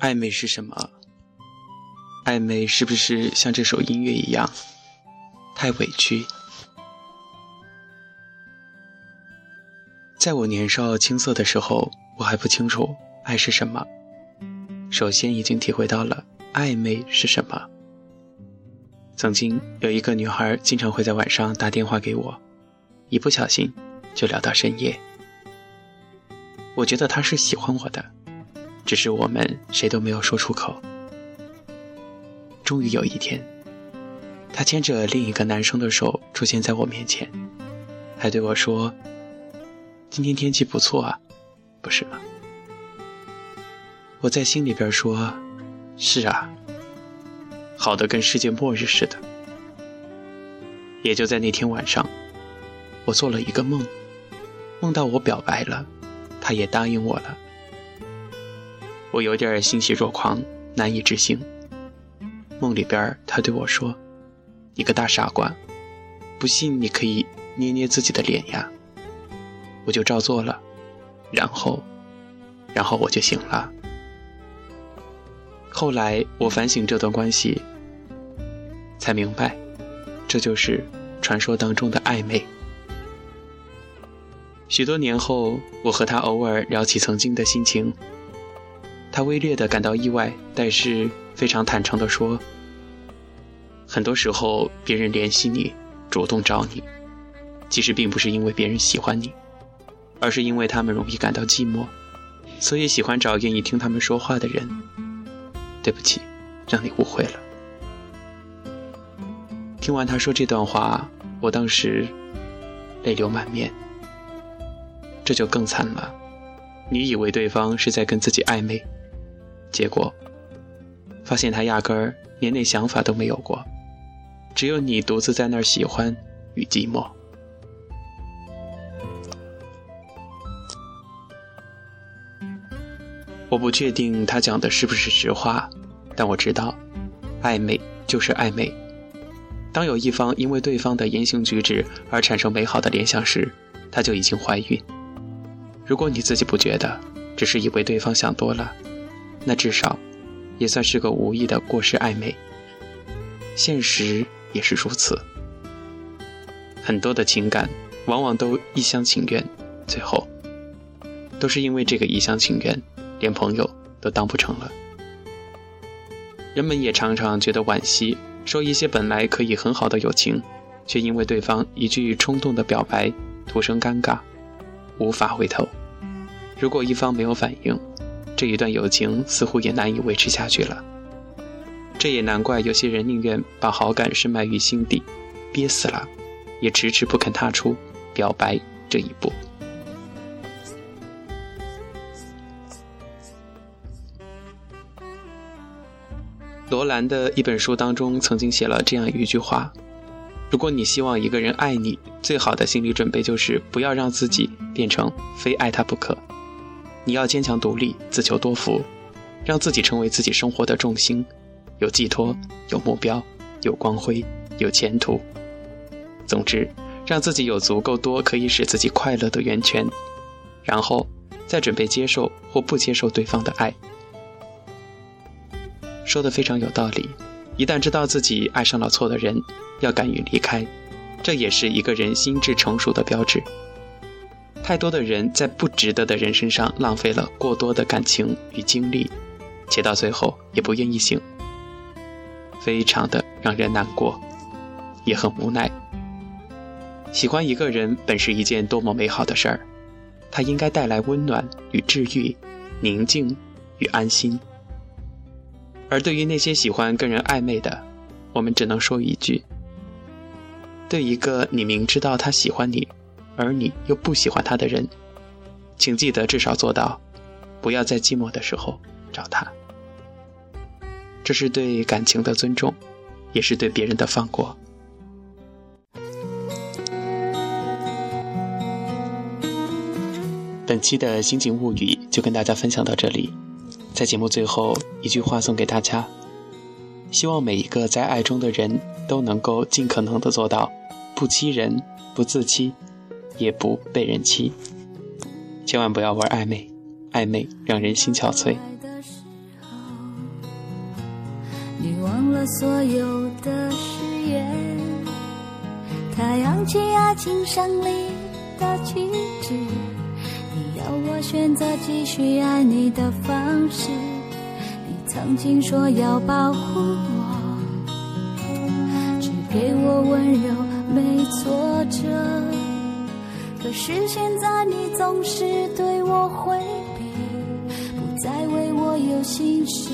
暧昧是什么？暧昧是不是像这首音乐一样，太委屈？在我年少青涩的时候，我还不清楚爱是什么。首先，已经体会到了暧昧是什么。曾经有一个女孩，经常会在晚上打电话给我，一不小心就聊到深夜。我觉得她是喜欢我的，只是我们谁都没有说出口。终于有一天，她牵着另一个男生的手出现在我面前，还对我说：“今天天气不错啊，不是吗？”我在心里边说：“是啊。”好的，跟世界末日似的。也就在那天晚上，我做了一个梦，梦到我表白了，他也答应我了。我有点欣喜若狂，难以置信。梦里边，他对我说：“你个大傻瓜，不信你可以捏捏自己的脸呀。”我就照做了，然后，然后我就醒了。后来我反省这段关系，才明白，这就是传说当中的暧昧。许多年后，我和他偶尔聊起曾经的心情，他微略的感到意外，但是非常坦诚的说：“很多时候，别人联系你，主动找你，其实并不是因为别人喜欢你，而是因为他们容易感到寂寞，所以喜欢找愿意听他们说话的人。”对不起，让你误会了。听完他说这段话，我当时泪流满面。这就更惨了，你以为对方是在跟自己暧昧，结果发现他压根儿连那想法都没有过，只有你独自在那儿喜欢与寂寞。我不确定他讲的是不是实话，但我知道，暧昧就是暧昧。当有一方因为对方的言行举止而产生美好的联想时，他就已经怀孕。如果你自己不觉得，只是以为对方想多了，那至少也算是个无意的过失暧昧。现实也是如此，很多的情感往往都一厢情愿，最后都是因为这个一厢情愿。连朋友都当不成了，人们也常常觉得惋惜，说一些本来可以很好的友情，却因为对方一句冲动的表白，徒生尴尬，无法回头。如果一方没有反应，这一段友情似乎也难以维持下去了。这也难怪有些人宁愿把好感深埋于心底，憋死了，也迟迟不肯踏出表白这一步。罗兰的一本书当中曾经写了这样一句话：“如果你希望一个人爱你，最好的心理准备就是不要让自己变成非爱他不可。你要坚强独立，自求多福，让自己成为自己生活的重心，有寄托，有目标，有光辉，有前途。总之，让自己有足够多可以使自己快乐的源泉，然后再准备接受或不接受对方的爱。”说的非常有道理，一旦知道自己爱上了错的人，要敢于离开，这也是一个人心智成熟的标志。太多的人在不值得的人身上浪费了过多的感情与精力，且到最后也不愿意醒，非常的让人难过，也很无奈。喜欢一个人本是一件多么美好的事儿，它应该带来温暖与治愈，宁静与安心。而对于那些喜欢跟人暧昧的，我们只能说一句：对一个你明知道他喜欢你，而你又不喜欢他的人，请记得至少做到，不要在寂寞的时候找他。这是对感情的尊重，也是对别人的放过。本期的心情物语就跟大家分享到这里。在节目最后一句话送给大家：希望每一个在爱中的人都能够尽可能的做到不欺人、不自欺，也不被人欺。千万不要玩暧昧，暧昧让人心憔悴。你忘了所有的誓言。太阳起，爱情胜利的旗帜。你要我选择继续爱你的方式。你曾经说要保护我，只给我温柔，没挫折。是现在你总是对我回避，不再为我有心事。